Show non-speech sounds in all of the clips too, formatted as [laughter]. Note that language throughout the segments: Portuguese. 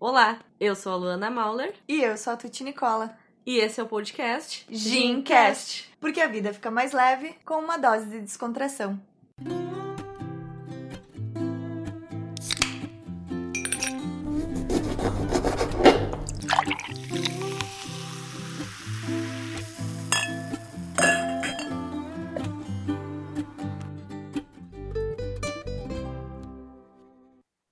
Olá, eu sou a Luana Mauler E eu sou a Tuti Nicola. e esse é o podcast Gincast. Porque a vida fica mais leve com uma dose de descontração.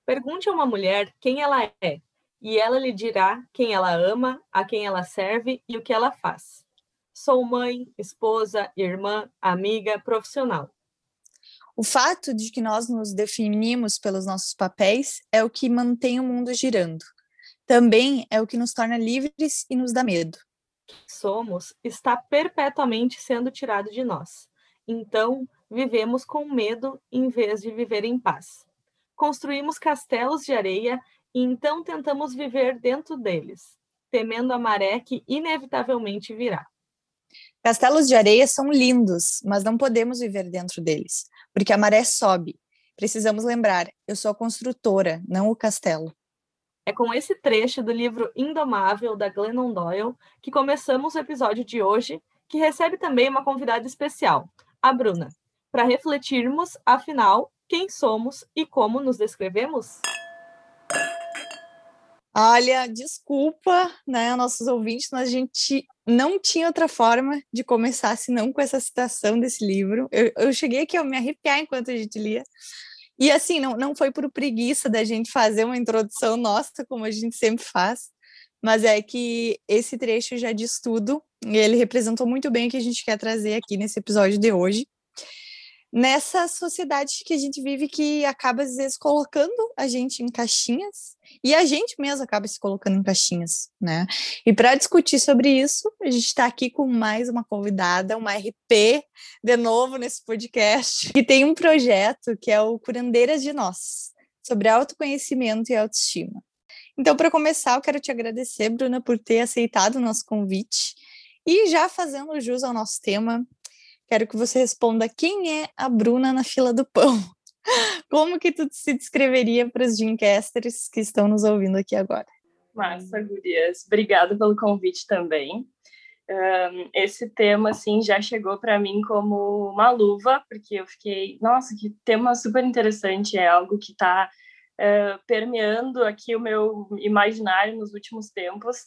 Pergunte a uma mulher quem ela é, e ela lhe dirá quem ela ama, a quem ela serve e o que ela faz. Sou mãe, esposa, irmã, amiga, profissional. O fato de que nós nos definimos pelos nossos papéis é o que mantém o mundo girando. Também é o que nos torna livres e nos dá medo. Somos está perpetuamente sendo tirado de nós. Então, vivemos com medo em vez de viver em paz. Construímos castelos de areia e então tentamos viver dentro deles, temendo a maré que inevitavelmente virá. Castelos de areia são lindos, mas não podemos viver dentro deles, porque a maré sobe. Precisamos lembrar: eu sou a construtora, não o castelo. É com esse trecho do livro Indomável, da Glennon Doyle, que começamos o episódio de hoje, que recebe também uma convidada especial, a Bruna, para refletirmos, afinal, quem somos e como nos descrevemos? Olha, desculpa, né, nossos ouvintes, mas a gente não tinha outra forma de começar senão com essa citação desse livro. Eu, eu cheguei aqui a me arrepiar enquanto a gente lia. E assim, não, não foi por preguiça da gente fazer uma introdução nossa, como a gente sempre faz, mas é que esse trecho já diz tudo, e ele representou muito bem o que a gente quer trazer aqui nesse episódio de hoje nessa sociedade que a gente vive que acaba às vezes colocando a gente em caixinhas e a gente mesmo acaba se colocando em caixinhas, né? E para discutir sobre isso, a gente está aqui com mais uma convidada, uma RP, de novo nesse podcast, que tem um projeto que é o Curandeiras de Nós, sobre autoconhecimento e autoestima. Então, para começar, eu quero te agradecer, Bruna, por ter aceitado o nosso convite e já fazendo jus ao nosso tema, Quero que você responda quem é a Bruna na fila do pão. [laughs] Como que tu se descreveria para os Gincasters que estão nos ouvindo aqui agora? Massa, gurias. Obrigada pelo convite também. Um, esse tema, assim, já chegou para mim como uma luva, porque eu fiquei, nossa, que tema super interessante, é algo que está uh, permeando aqui o meu imaginário nos últimos tempos,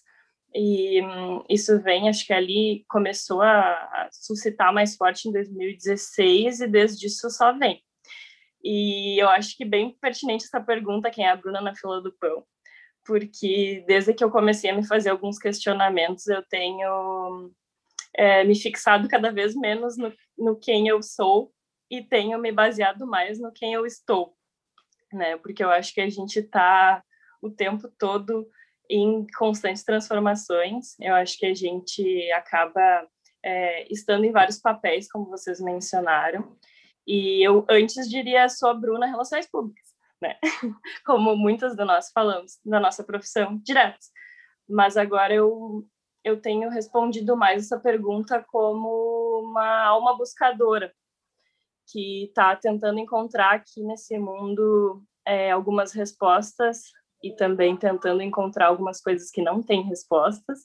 e hum, isso vem, acho que ali começou a, a, suscitar mais forte em 2016 e desde isso só vem. E eu acho que bem pertinente essa pergunta, quem é a Bruna na fila do pão, porque desde que eu comecei a me fazer alguns questionamentos, eu tenho é, me fixado cada vez menos no, no quem eu sou e tenho me baseado mais no quem eu estou, né? Porque eu acho que a gente está o tempo todo em constantes transformações. Eu acho que a gente acaba é, estando em vários papéis, como vocês mencionaram. E eu antes diria sou a Bruna Relações Públicas, né? [laughs] Como muitas de nós falamos da nossa profissão direto. Mas agora eu eu tenho respondido mais essa pergunta como uma alma buscadora que está tentando encontrar aqui nesse mundo é, algumas respostas e também tentando encontrar algumas coisas que não têm respostas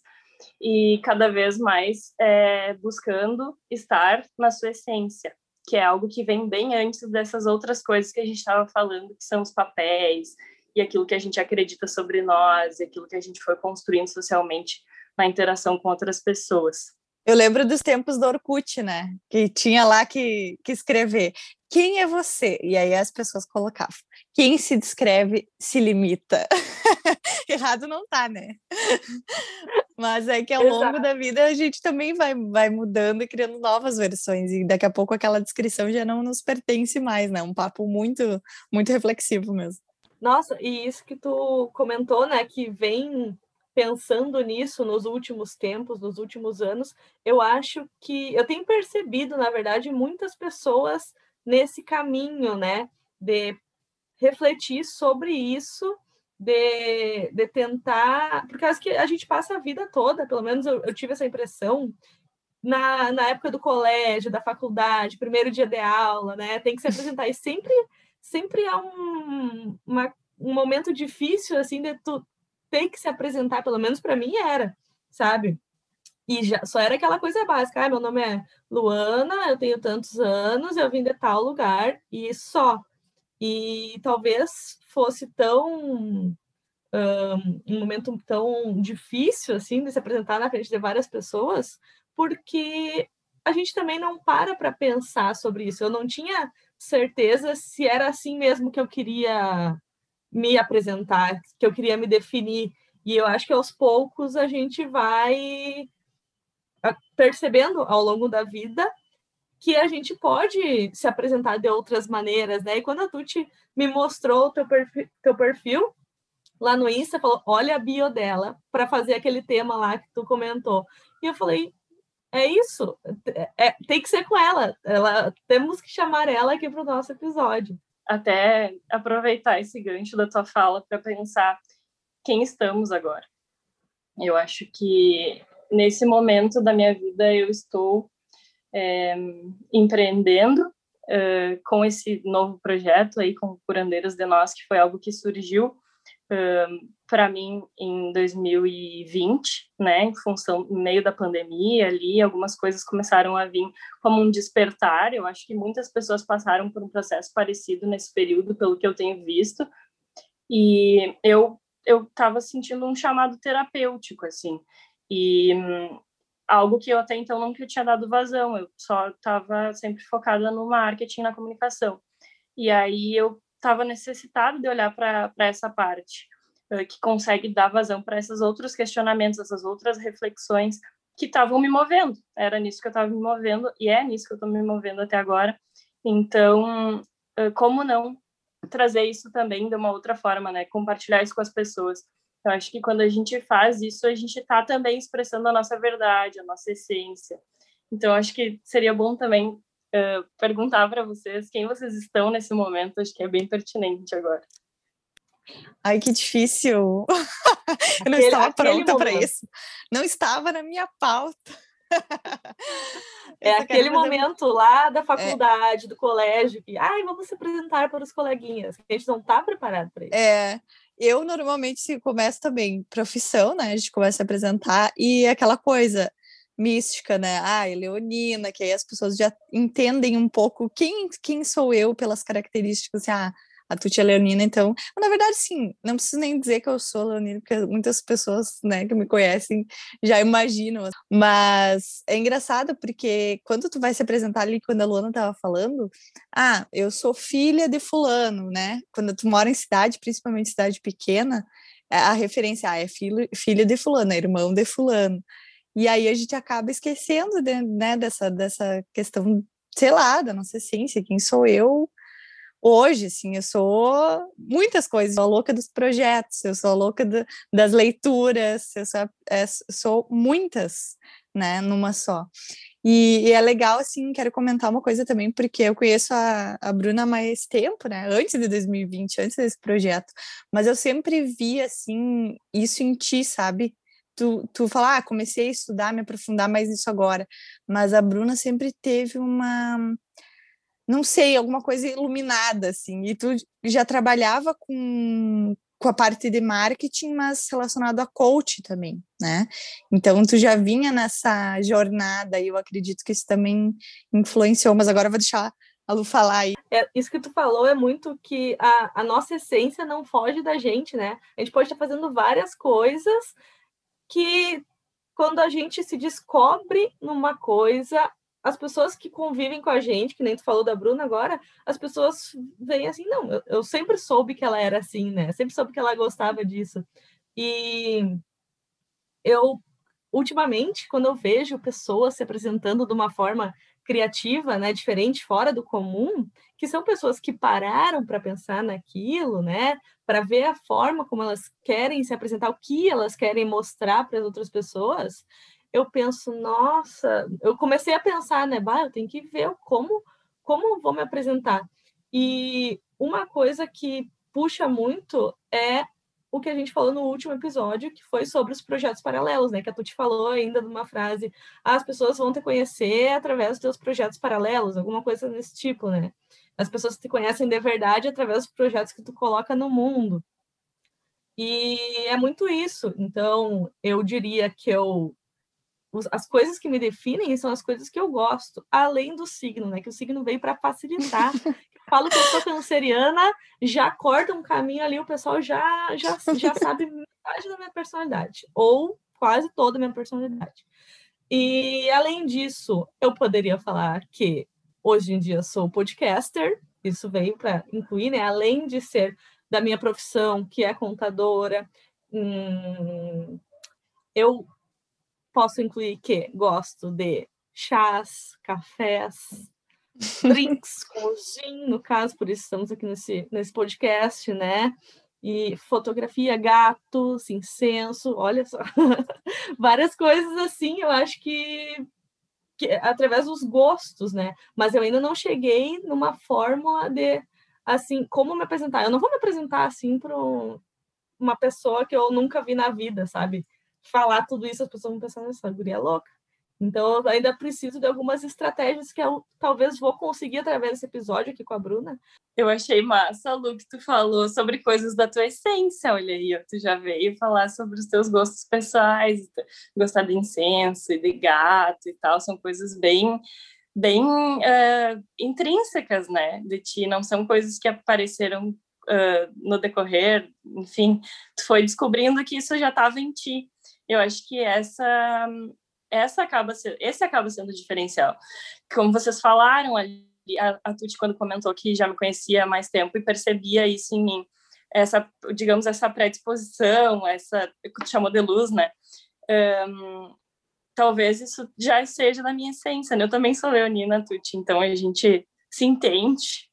e cada vez mais é, buscando estar na sua essência, que é algo que vem bem antes dessas outras coisas que a gente estava falando, que são os papéis e aquilo que a gente acredita sobre nós, e aquilo que a gente foi construindo socialmente na interação com outras pessoas. Eu lembro dos tempos do Orkut, né? Que tinha lá que, que escrever quem é você? E aí as pessoas colocavam. Quem se descreve se limita. [laughs] Errado não tá, né? [laughs] Mas é que ao Exato. longo da vida a gente também vai, vai mudando e criando novas versões. E daqui a pouco aquela descrição já não nos pertence mais, né? Um papo muito, muito reflexivo mesmo. Nossa, e isso que tu comentou, né? Que vem pensando nisso nos últimos tempos, nos últimos anos, eu acho que eu tenho percebido, na verdade, muitas pessoas nesse caminho, né, de refletir sobre isso, de, de tentar, por causa que a gente passa a vida toda, pelo menos eu, eu tive essa impressão, na, na época do colégio, da faculdade, primeiro dia de aula, né, tem que se apresentar, e sempre, sempre há um, uma, um momento difícil, assim, de tu ter que se apresentar, pelo menos para mim era, sabe? E já só era aquela coisa básica, ah, meu nome é Luana, eu tenho tantos anos, eu vim de tal lugar e só. E talvez fosse tão um, um momento tão difícil assim de se apresentar na frente de várias pessoas, porque a gente também não para para pensar sobre isso. Eu não tinha certeza se era assim mesmo que eu queria me apresentar, que eu queria me definir. E eu acho que aos poucos a gente vai percebendo ao longo da vida que a gente pode se apresentar de outras maneiras, né? E quando a Tuti me mostrou o teu perfil, teu perfil lá no Insta, falou: olha a bio dela para fazer aquele tema lá que tu comentou. E eu falei: é isso, é, é, tem que ser com ela. ela. Temos que chamar ela aqui para o nosso episódio. Até aproveitar esse gancho da tua fala para pensar quem estamos agora. Eu acho que nesse momento da minha vida eu estou é, empreendendo é, com esse novo projeto aí com Curandeiras de Nós, que foi algo que surgiu é, para mim em 2020, né, em função no meio da pandemia ali, algumas coisas começaram a vir como um despertar. Eu acho que muitas pessoas passaram por um processo parecido nesse período, pelo que eu tenho visto. E eu eu estava sentindo um chamado terapêutico assim. E hum, algo que eu até então nunca tinha dado vazão, eu só estava sempre focada no marketing, na comunicação. E aí eu estava necessitada de olhar para essa parte, que consegue dar vazão para esses outros questionamentos, essas outras reflexões que estavam me movendo. Era nisso que eu estava me movendo, e é nisso que eu estou me movendo até agora. Então, uh, como não trazer isso também de uma outra forma, né? Compartilhar isso com as pessoas. Eu acho que quando a gente faz isso, a gente está também expressando a nossa verdade, a nossa essência. Então, acho que seria bom também uh, perguntar para vocês quem vocês estão nesse momento. Acho que é bem pertinente agora. Ai, que difícil! [laughs] Eu não estava pronta para isso. Não estava na minha pauta. [laughs] É aquele momento lá da é. faculdade, é. do colégio, que, ai, vamos se apresentar para os coleguinhas, que a gente não está preparado para isso. É, eu normalmente começo também profissão, né? A gente começa a apresentar e aquela coisa mística, né? Ah, leonina, que aí as pessoas já entendem um pouco quem, quem sou eu pelas características, assim, ah, a Tuti é leonina, então, na verdade, sim, não preciso nem dizer que eu sou leonina, porque muitas pessoas, né, que me conhecem já imaginam, mas é engraçado porque quando tu vai se apresentar ali, quando a Luana estava falando, ah, eu sou filha de fulano, né, quando tu mora em cidade, principalmente cidade pequena, é, a referência, ah, é filho, filho de fulano, é irmão de fulano, e aí a gente acaba esquecendo, de, né, dessa, dessa questão, sei lá, da nossa essência, quem sou eu, hoje, assim, eu sou muitas coisas, eu sou louca dos projetos, eu sou louca do, das leituras, eu sou, é, sou muitas, né, numa só. E, e, é legal, assim, quero comentar uma coisa também, porque eu conheço a, a Bruna há mais tempo, né, antes de 2020, antes desse projeto, mas eu sempre vi, assim, isso em ti, sabe? Tu, tu fala, ah, comecei a estudar, me aprofundar mais nisso agora, mas a Bruna sempre teve uma não sei, alguma coisa iluminada, assim. E tu já trabalhava com, com a parte de marketing, mas relacionado a coach também, né? Então tu já vinha nessa jornada e eu acredito que isso também influenciou, mas agora eu vou deixar a Lu falar aí. É, isso que tu falou é muito que a, a nossa essência não foge da gente, né? A gente pode estar fazendo várias coisas que quando a gente se descobre numa coisa, as pessoas que convivem com a gente, que nem tu falou da Bruna agora, as pessoas veem assim, não, eu, eu sempre soube que ela era assim, né? Sempre soube que ela gostava disso. E eu, ultimamente, quando eu vejo pessoas se apresentando de uma forma criativa, né, diferente, fora do comum, que são pessoas que pararam para pensar naquilo, né, para ver a forma como elas querem se apresentar, o que elas querem mostrar para as outras pessoas, eu penso, nossa, eu comecei a pensar, né, bah, eu tenho que ver como, como vou me apresentar. E uma coisa que puxa muito é o que a gente falou no último episódio, que foi sobre os projetos paralelos, né? Que a Tuti falou ainda de uma frase, ah, as pessoas vão te conhecer através dos teus projetos paralelos, alguma coisa desse tipo, né? As pessoas te conhecem de verdade através dos projetos que tu coloca no mundo. E é muito isso. Então, eu diria que eu as coisas que me definem são as coisas que eu gosto, além do signo, né? Que o signo veio para facilitar. [laughs] falo que eu sou canceriana, já corta um caminho ali, o pessoal já já, já sabe metade da minha personalidade, ou quase toda a minha personalidade. E além disso, eu poderia falar que hoje em dia sou podcaster, isso veio para incluir, né? Além de ser da minha profissão, que é contadora, hum, eu posso incluir que gosto de chás, cafés, [laughs] drinks com gin, no caso, por isso estamos aqui nesse, nesse podcast, né? E fotografia, gatos, incenso, olha só, [laughs] várias coisas assim, eu acho que, que através dos gostos, né? Mas eu ainda não cheguei numa fórmula de assim, como me apresentar. Eu não vou me apresentar assim para uma pessoa que eu nunca vi na vida, sabe? Falar tudo isso, as pessoas vão pensar, essa guria é louca. Então, eu ainda preciso de algumas estratégias que eu talvez vou conseguir através desse episódio aqui com a Bruna. Eu achei massa, Lu, que tu falou sobre coisas da tua essência. Olha aí, tu já veio falar sobre os teus gostos pessoais, gostar de incenso e de gato e tal. São coisas bem bem uh, intrínsecas, né, de ti, não são coisas que apareceram uh, no decorrer, enfim, tu foi descobrindo que isso já estava em ti. Eu acho que essa essa acaba sendo, esse acaba sendo o diferencial. Como vocês falaram ali, a, a Tuti quando comentou que já me conhecia há mais tempo e percebia isso em mim, essa, digamos, essa predisposição, essa, chamou de luz, né? Um, talvez isso já seja da minha essência, né? Eu também sou leonina, Tuti, então a gente se entende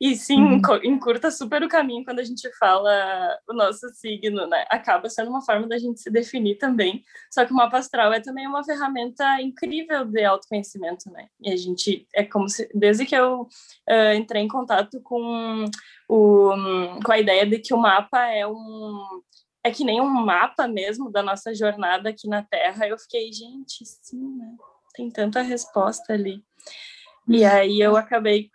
e sim, uhum. encurta super o caminho quando a gente fala o nosso signo, né? Acaba sendo uma forma da gente se definir também. Só que o mapa astral é também uma ferramenta incrível de autoconhecimento, né? E a gente, é como se, desde que eu uh, entrei em contato com, o, com a ideia de que o mapa é um é que nem um mapa mesmo da nossa jornada aqui na Terra. Eu fiquei, gente, sim, né? Tem tanta resposta ali. E uhum. aí eu acabei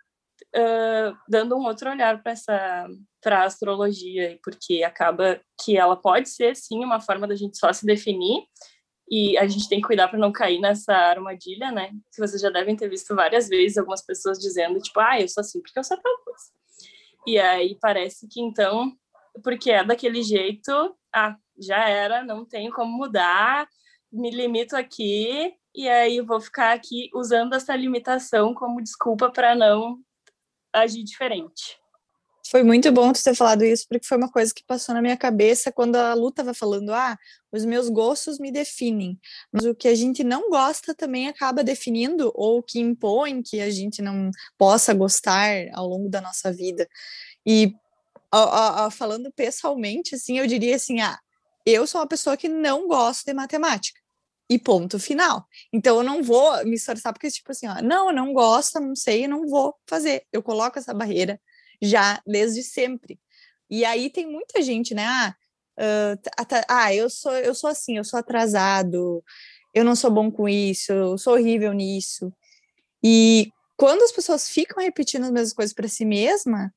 uh, dando um outro olhar para essa para a astrologia, porque acaba que ela pode ser sim uma forma da gente só se definir e a gente tem que cuidar para não cair nessa armadilha, né? Que vocês já devem ter visto várias vezes algumas pessoas dizendo tipo, ah, eu sou assim porque eu sou tal coisa. E aí parece que então porque é daquele jeito, ah, já era, não tenho como mudar, me limito aqui e aí vou ficar aqui usando essa limitação como desculpa para não agir diferente. Foi muito bom tu ter falado isso, porque foi uma coisa que passou na minha cabeça quando a Lu estava falando, ah, os meus gostos me definem, mas o que a gente não gosta também acaba definindo, ou que impõe que a gente não possa gostar ao longo da nossa vida. E a, a, falando pessoalmente, assim, eu diria assim, ah, eu sou uma pessoa que não gosto de matemática. E ponto final. Então eu não vou me esforçar, porque, tipo assim, ó, não, eu não gosto, não sei, eu não vou fazer. Eu coloco essa barreira já desde sempre. E aí tem muita gente, né? Ah, uh, ah eu sou, eu sou assim, eu sou atrasado, eu não sou bom com isso, eu sou horrível nisso. E quando as pessoas ficam repetindo as mesmas coisas para si mesma,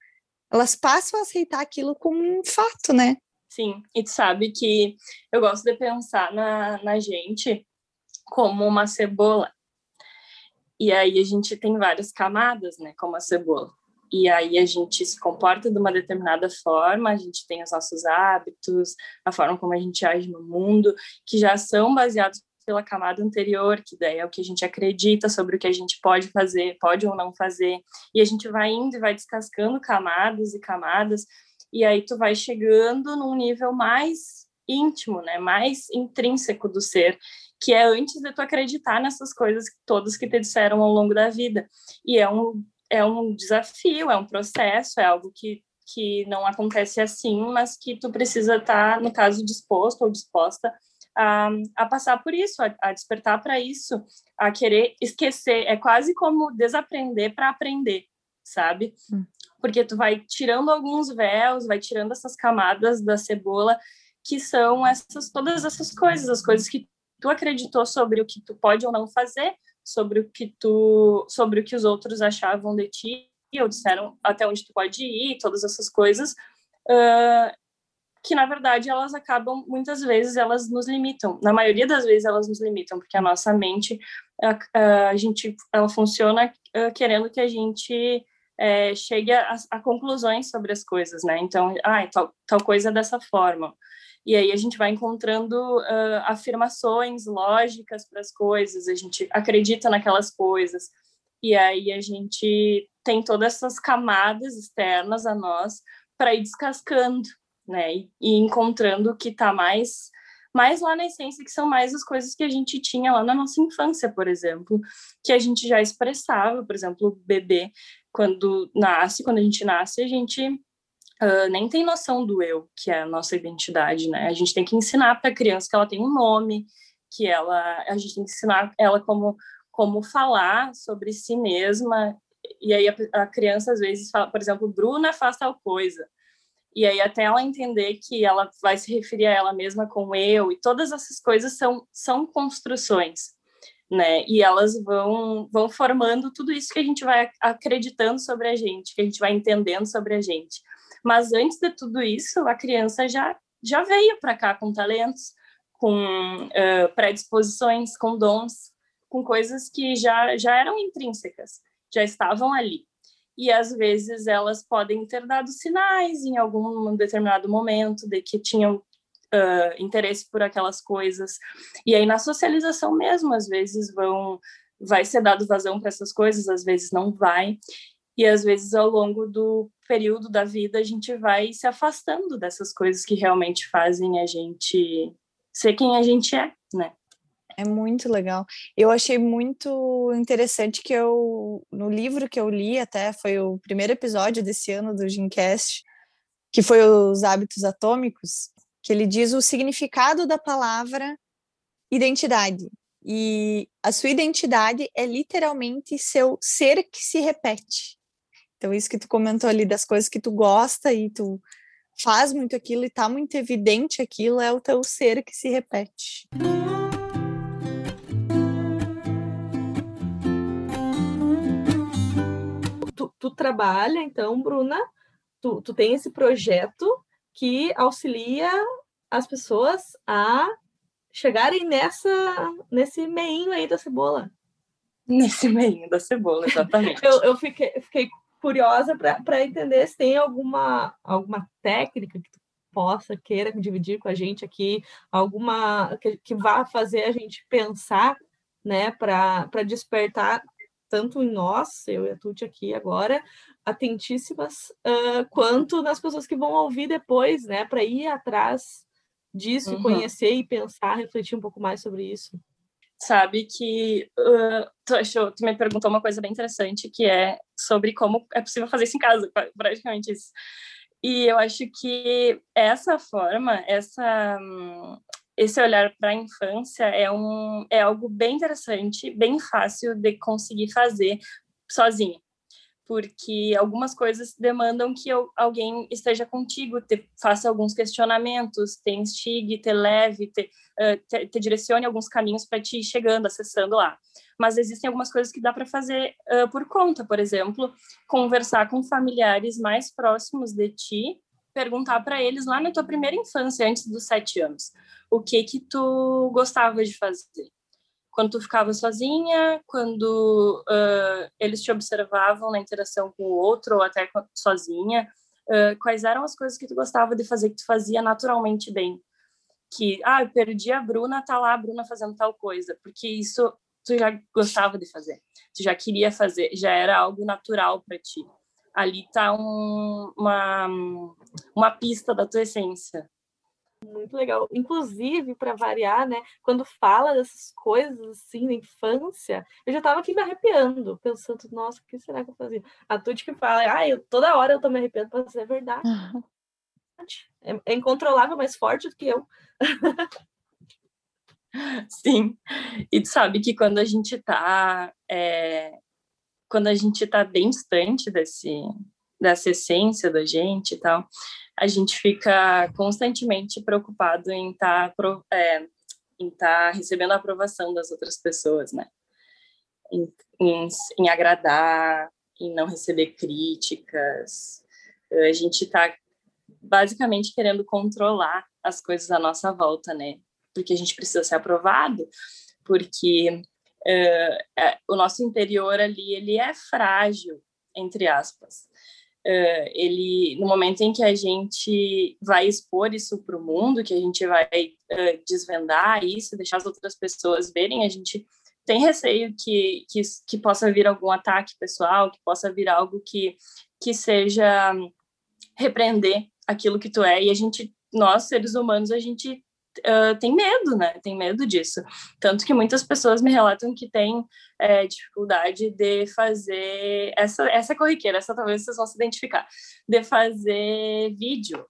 elas passam a aceitar aquilo como um fato, né? Sim, e tu sabe que eu gosto de pensar na, na gente como uma cebola. E aí a gente tem várias camadas, né, como a cebola. E aí a gente se comporta de uma determinada forma, a gente tem os nossos hábitos, a forma como a gente age no mundo, que já são baseados pela camada anterior, que daí é o que a gente acredita sobre o que a gente pode fazer, pode ou não fazer, e a gente vai indo e vai descascando camadas e camadas, e aí tu vai chegando num nível mais íntimo, né, mais intrínseco do ser, que é antes de tu acreditar nessas coisas todas que te disseram ao longo da vida. E é um é um desafio, é um processo, é algo que que não acontece assim, mas que tu precisa estar, no caso, disposto ou disposta a, a passar por isso, a, a despertar para isso, a querer esquecer. É quase como desaprender para aprender, sabe? Hum. Porque tu vai tirando alguns véus, vai tirando essas camadas da cebola, que são essas todas essas coisas, as coisas que tu acreditou sobre o que tu pode ou não fazer, sobre o que tu, sobre o que os outros achavam de ti, ou disseram até onde tu pode ir, todas essas coisas. Uh, que na verdade elas acabam muitas vezes elas nos limitam na maioria das vezes elas nos limitam porque a nossa mente a, a, gente ela funciona querendo que a gente é, chegue a, a, conclusões sobre as coisas né? Então ah, tal, tal coisa dessa forma. E aí a gente vai encontrando uh, afirmações lógicas para as coisas a gente acredita naquelas coisas. E aí a gente tem todas essas camadas externas a nós para ir descascando né? E, e encontrando o que está mais mais lá na essência, que são mais as coisas que a gente tinha lá na nossa infância, por exemplo, que a gente já expressava, por exemplo, o bebê, quando nasce, quando a gente nasce, a gente uh, nem tem noção do eu, que é a nossa identidade, né? A gente tem que ensinar para a criança que ela tem um nome, que ela, a gente tem que ensinar ela como, como falar sobre si mesma, e aí a, a criança às vezes fala, por exemplo, Bruna faz tal coisa, e aí até ela entender que ela vai se referir a ela mesma com eu e todas essas coisas são são construções, né? E elas vão vão formando tudo isso que a gente vai acreditando sobre a gente, que a gente vai entendendo sobre a gente. Mas antes de tudo isso, a criança já já veio para cá com talentos, com uh, predisposições, com dons, com coisas que já já eram intrínsecas, já estavam ali e às vezes elas podem ter dado sinais em algum determinado momento de que tinham uh, interesse por aquelas coisas. E aí na socialização mesmo, às vezes vão vai ser dado vazão para essas coisas, às vezes não vai. E às vezes ao longo do período da vida a gente vai se afastando dessas coisas que realmente fazem a gente ser quem a gente é, né? É muito legal. Eu achei muito interessante que eu, no livro que eu li, até foi o primeiro episódio desse ano do Gincast, que foi os hábitos atômicos, que ele diz o significado da palavra identidade. E a sua identidade é literalmente seu ser que se repete. Então, isso que tu comentou ali das coisas que tu gosta e tu faz muito aquilo e tá muito evidente aquilo, é o teu ser que se repete. tu trabalha, então, Bruna, tu, tu tem esse projeto que auxilia as pessoas a chegarem nessa nesse meinho aí da cebola. Nesse meinho da cebola, exatamente. [laughs] eu, eu fiquei, fiquei curiosa para entender se tem alguma, alguma técnica que tu possa, queira dividir com a gente aqui, alguma que, que vá fazer a gente pensar, né, para despertar tanto em nós, eu e a Tuti aqui agora, atentíssimas, uh, quanto nas pessoas que vão ouvir depois, né, para ir atrás disso, uhum. conhecer e pensar, refletir um pouco mais sobre isso. Sabe que uh, tu, achou, tu me perguntou uma coisa bem interessante, que é sobre como é possível fazer isso em casa, praticamente isso. E eu acho que essa forma, essa, esse olhar para a infância é, um, é algo bem interessante, bem fácil de conseguir fazer sozinha, porque algumas coisas demandam que eu, alguém esteja contigo, te, faça alguns questionamentos, te instigue, te leve, te, uh, te, te direcione alguns caminhos para ti chegando, acessando lá. Mas existem algumas coisas que dá para fazer uh, por conta, por exemplo, conversar com familiares mais próximos de ti perguntar para eles lá na tua primeira infância, antes dos sete anos, o que que tu gostava de fazer? Quando tu ficava sozinha, quando uh, eles te observavam na interação com o outro ou até sozinha, uh, quais eram as coisas que tu gostava de fazer que tu fazia naturalmente bem? Que, ah, eu perdi a Bruna, tá lá a Bruna fazendo tal coisa, porque isso tu já gostava de fazer, tu já queria fazer, já era algo natural para ti ali está um, uma, uma pista da tua essência. Muito legal. Inclusive, para variar, né? Quando fala dessas coisas assim na infância, eu já estava aqui me arrepiando, pensando, nossa, o que será que eu fazia? A Tuti que fala, ah, eu, toda hora eu tô me arrepiando, mas é verdade. [laughs] É, é incontrolável, mais forte do que eu. Sim. E tu sabe que quando a gente está é, quando a gente está bem distante desse, dessa essência da gente e tal, a gente fica constantemente preocupado em estar tá, é, em tá recebendo a aprovação das outras pessoas, né? Em, em, em agradar, em não receber críticas. A gente está basicamente querendo controlar as coisas à nossa volta, né? Porque a gente precisa ser aprovado, porque uh, o nosso interior ali ele é frágil, entre aspas. Uh, ele no momento em que a gente vai expor isso para o mundo, que a gente vai uh, desvendar isso, deixar as outras pessoas verem, a gente tem receio que, que, que possa vir algum ataque pessoal, que possa vir algo que, que seja repreender aquilo que tu é, e a gente, nós, seres humanos, a gente uh, tem medo, né? Tem medo disso. Tanto que muitas pessoas me relatam que têm é, dificuldade de fazer essa, essa corriqueira, essa talvez vocês vão se identificar, de fazer vídeo,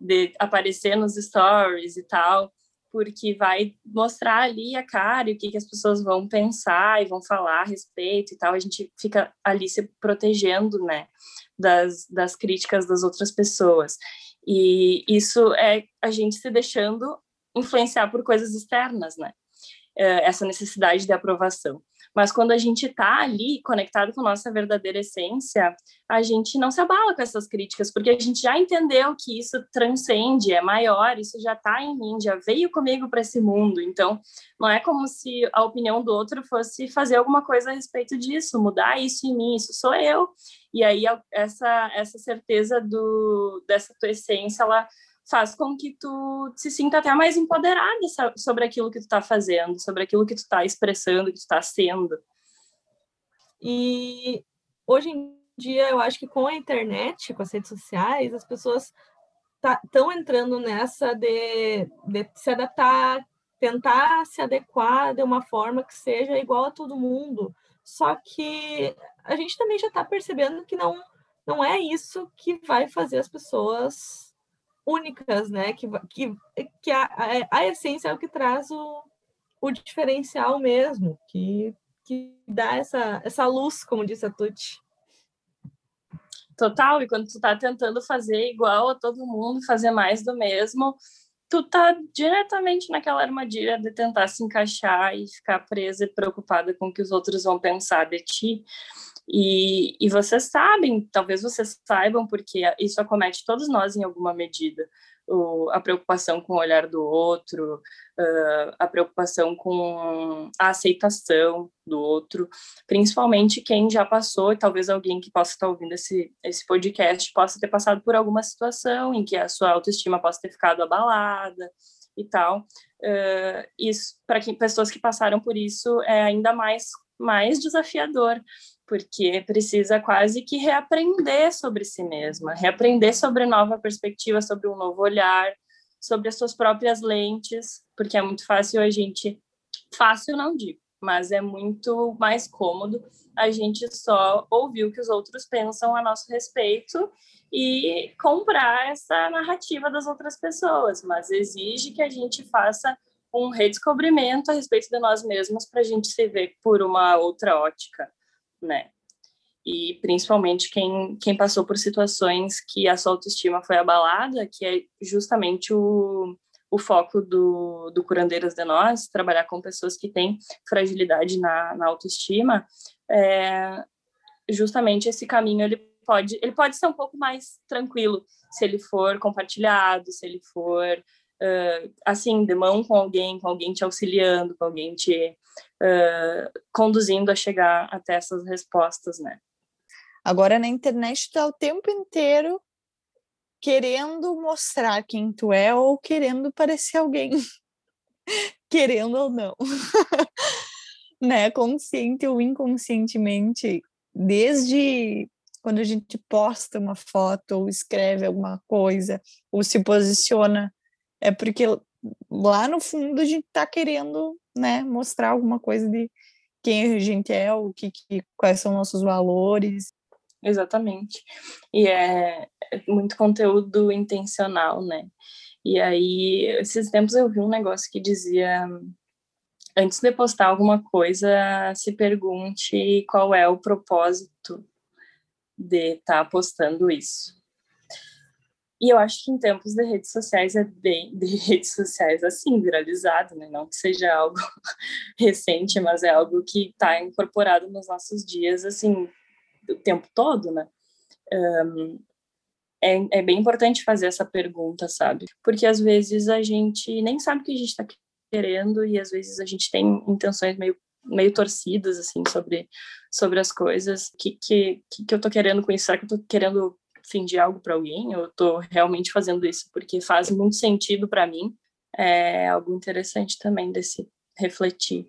de aparecer nos stories e tal, porque vai mostrar ali a cara e o que, que as pessoas vão pensar e vão falar a respeito e tal. A gente fica ali se protegendo, né, das, das críticas das outras pessoas. E isso é a gente se deixando influenciar por coisas externas, né? É, essa necessidade de aprovação. Mas quando a gente está ali conectado com nossa verdadeira essência, a gente não se abala com essas críticas, porque a gente já entendeu que isso transcende, é maior, isso já está em mim, já veio comigo para esse mundo. Então, não é como se a opinião do outro fosse fazer alguma coisa a respeito disso, mudar isso em mim, isso sou eu. E aí essa essa certeza do dessa tua essência, ela faz com que tu se sinta até mais empoderada sobre aquilo que tu está fazendo, sobre aquilo que tu está expressando, que tu está sendo. E hoje em dia, eu acho que com a internet, com as redes sociais, as pessoas estão tá, entrando nessa de, de se adaptar, tentar se adequar de uma forma que seja igual a todo mundo. Só que a gente também já está percebendo que não, não é isso que vai fazer as pessoas únicas, né? Que, que, que a, a, a essência é o que traz o, o diferencial mesmo, que, que dá essa, essa luz, como disse a Tuti. Total, e quando tu tá tentando fazer igual a todo mundo, fazer mais do mesmo, tu tá diretamente naquela armadilha de tentar se encaixar e ficar presa e preocupada com o que os outros vão pensar de ti. E, e vocês sabem, talvez vocês saibam, porque isso acomete todos nós em alguma medida. O, a preocupação com o olhar do outro, uh, a preocupação com a aceitação do outro, principalmente quem já passou, e talvez alguém que possa estar ouvindo esse, esse podcast possa ter passado por alguma situação em que a sua autoestima possa ter ficado abalada e tal. Uh, isso, para pessoas que passaram por isso, é ainda mais, mais desafiador, porque precisa quase que reaprender sobre si mesma, reaprender sobre nova perspectiva, sobre um novo olhar, sobre as suas próprias lentes, porque é muito fácil a gente, fácil não digo, mas é muito mais cômodo a gente só ouvir o que os outros pensam a nosso respeito e comprar essa narrativa das outras pessoas, mas exige que a gente faça um redescobrimento a respeito de nós mesmos para a gente se ver por uma outra ótica né? E principalmente quem, quem passou por situações que a sua autoestima foi abalada, que é justamente o, o foco do, do Curandeiras de Nós, trabalhar com pessoas que têm fragilidade na, na autoestima, é, justamente esse caminho ele pode, ele pode ser um pouco mais tranquilo se ele for compartilhado, se ele for uh, assim, de mão com alguém, com alguém te auxiliando, com alguém te uh, conduzindo a chegar até essas respostas, né? Agora na internet está o tempo inteiro querendo mostrar quem tu é ou querendo parecer alguém, [laughs] querendo ou não, [laughs] né? Consciente ou inconscientemente, desde quando a gente posta uma foto ou escreve alguma coisa ou se posiciona é porque lá no fundo a gente está querendo, né, mostrar alguma coisa de quem a gente é, o que, que quais são nossos valores. Exatamente. E é, é muito conteúdo intencional, né? E aí, esses tempos eu vi um negócio que dizia antes de postar alguma coisa, se pergunte qual é o propósito de estar tá postando isso. E eu acho que em tempos de redes sociais é bem de [laughs] redes sociais assim viralizado, né? Não que seja algo [laughs] recente, mas é algo que está incorporado nos nossos dias assim o tempo todo, né? Um, é, é bem importante fazer essa pergunta, sabe? Porque às vezes a gente nem sabe o que a gente está querendo e às vezes a gente tem intenções meio meio torcidas assim sobre sobre as coisas que que que eu tô querendo será que eu tô querendo fingir algo para alguém eu tô realmente fazendo isso porque faz muito sentido para mim é algo interessante também desse refletir.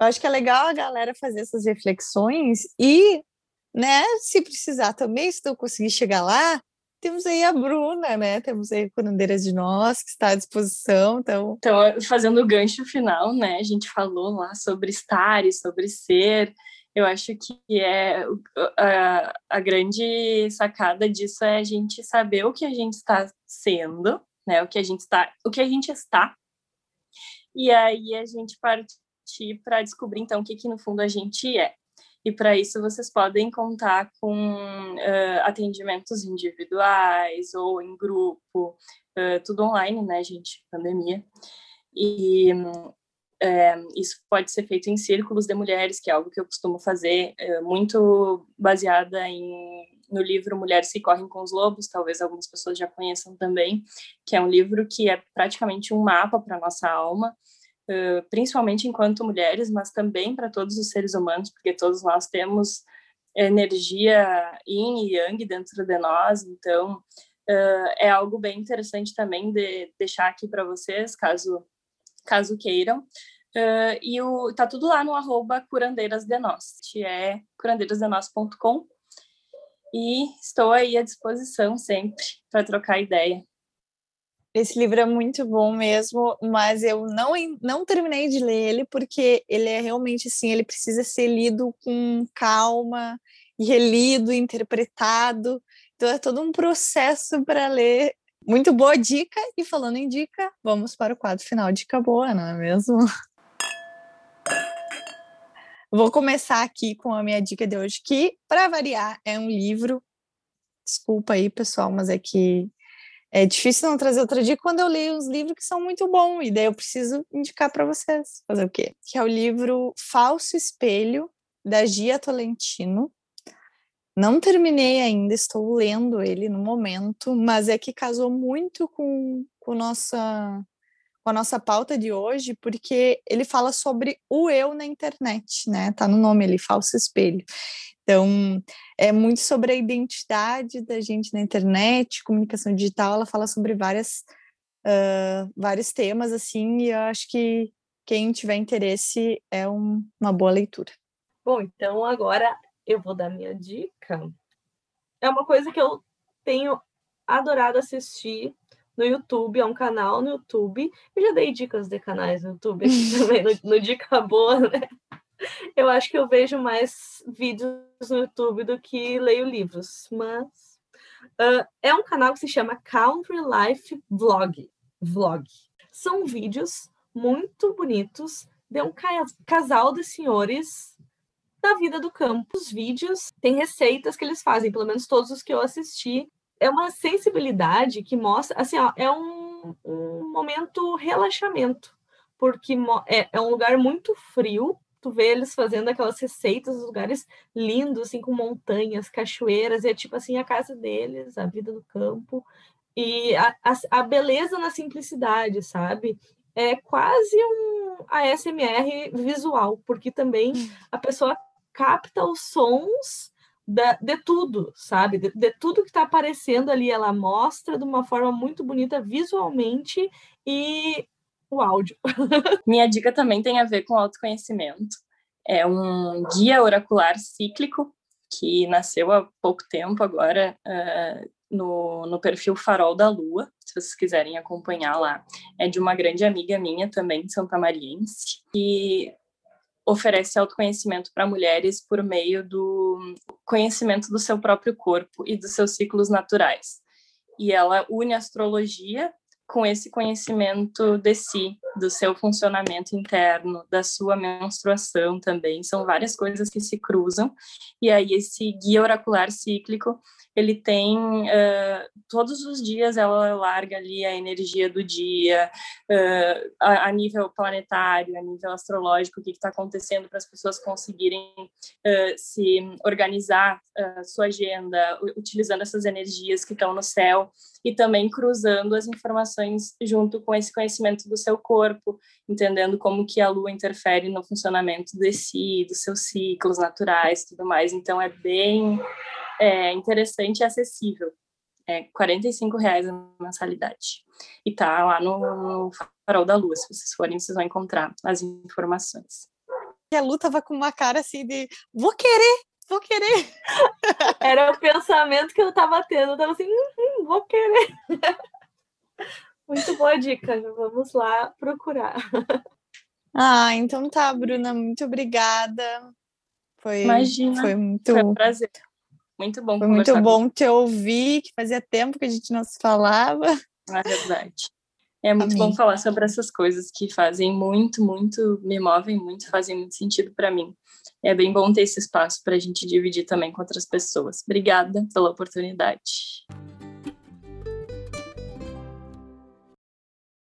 Eu acho que é legal a galera fazer essas reflexões e, né, se precisar também, se não conseguir chegar lá, temos aí a Bruna, né? Temos aí a Curandeira de Nós, que está à disposição. Então, então fazendo o gancho final, né? A gente falou lá sobre estar e sobre ser. Eu acho que é a, a grande sacada disso é a gente saber o que a gente está sendo, né? O que a gente está, o que a gente está. E aí a gente partir para descobrir, então, o que, que no fundo a gente é. E para isso vocês podem contar com uh, atendimentos individuais ou em grupo, uh, tudo online, né, gente? Pandemia. E uh, isso pode ser feito em círculos de mulheres, que é algo que eu costumo fazer, muito baseada em, no livro Mulheres que Correm com os Lobos, talvez algumas pessoas já conheçam também, que é um livro que é praticamente um mapa para nossa alma, principalmente enquanto mulheres, mas também para todos os seres humanos, porque todos nós temos energia yin e yang dentro de nós, então é algo bem interessante também de deixar aqui para vocês, caso caso queiram. E o, tá tudo lá no arroba que é curandeirasdenós.com. E estou aí à disposição sempre para trocar ideia. Esse livro é muito bom mesmo, mas eu não, não terminei de ler ele porque ele é realmente assim, ele precisa ser lido com calma relido, interpretado. Então é todo um processo para ler. Muito boa dica e falando em dica, vamos para o quadro final dica boa, não é mesmo? Vou começar aqui com a minha dica de hoje, que, para variar, é um livro. Desculpa aí, pessoal, mas é que é difícil não trazer outra dica quando eu leio uns livros que são muito bons, e daí eu preciso indicar para vocês. Fazer o quê? Que é o livro Falso Espelho, da Gia Tolentino. Não terminei ainda, estou lendo ele no momento, mas é que casou muito com, com, nossa, com a nossa pauta de hoje, porque ele fala sobre o eu na internet, né? Tá no nome ali, Falso Espelho. Então, é muito sobre a identidade da gente na internet, comunicação digital, ela fala sobre várias, uh, vários temas, assim, e eu acho que quem tiver interesse é um, uma boa leitura. Bom, então agora eu vou dar minha dica. É uma coisa que eu tenho adorado assistir no YouTube, é um canal no YouTube. Eu já dei dicas de canais no YouTube aqui [laughs] também, no, no Dica Boa, né? Eu acho que eu vejo mais vídeos no YouTube do que leio livros, mas uh, é um canal que se chama Country Life Vlog. Vlog. São vídeos muito bonitos de um casal de senhores da vida do campo. Os vídeos têm receitas que eles fazem, pelo menos todos os que eu assisti. É uma sensibilidade que mostra, assim, ó, é um, um momento relaxamento, porque é, é um lugar muito frio, tu vê eles fazendo aquelas receitas, lugares lindos, assim, com montanhas, cachoeiras, e é tipo assim, a casa deles, a vida do campo, e a, a, a beleza na simplicidade, sabe? É quase um ASMR visual, porque também hum. a pessoa capta os sons da, de tudo, sabe? De, de tudo que está aparecendo ali, ela mostra de uma forma muito bonita visualmente e o áudio. [laughs] Minha dica também tem a ver com autoconhecimento. É um guia oracular cíclico que nasceu há pouco tempo agora uh, no, no perfil Farol da Lua, se vocês quiserem acompanhar lá. É de uma grande amiga minha também, Santa Mariense, que oferece autoconhecimento para mulheres por meio do conhecimento do seu próprio corpo e dos seus ciclos naturais. E ela une astrologia com esse conhecimento de si, do seu funcionamento interno, da sua menstruação também. São várias coisas que se cruzam. E aí esse guia oracular cíclico ele tem uh, todos os dias ela larga ali a energia do dia uh, a, a, nível planetário, a nível astrológico, o que está acontecendo para as pessoas conseguirem uh, se organizar sua agenda, utilizando essas energias que estão no céu e também cruzando as informações junto com esse conhecimento do seu corpo, entendendo como que a lua interfere no funcionamento de si, dos seus ciclos naturais, tudo mais. Então é bem é interessante e acessível. É R$ reais a mensalidade. E tá lá no, no Farol da Lua. Se vocês forem, vocês vão encontrar as informações. E a Lu tava com uma cara assim de vou querer, vou querer. Era o pensamento que eu tava tendo. Eu tava assim, hum, hum, vou querer. Muito boa dica. Vamos lá procurar. Ah, então tá, Bruna. Muito obrigada. Foi, Imagina. Foi muito. Foi um prazer. Muito bom Foi muito bom te ouvir, que fazia tempo que a gente não se falava. É verdade. É muito Amém. bom falar sobre essas coisas que fazem muito, muito, me movem muito, fazem muito sentido para mim. É bem bom ter esse espaço para a gente dividir também com outras pessoas. Obrigada pela oportunidade.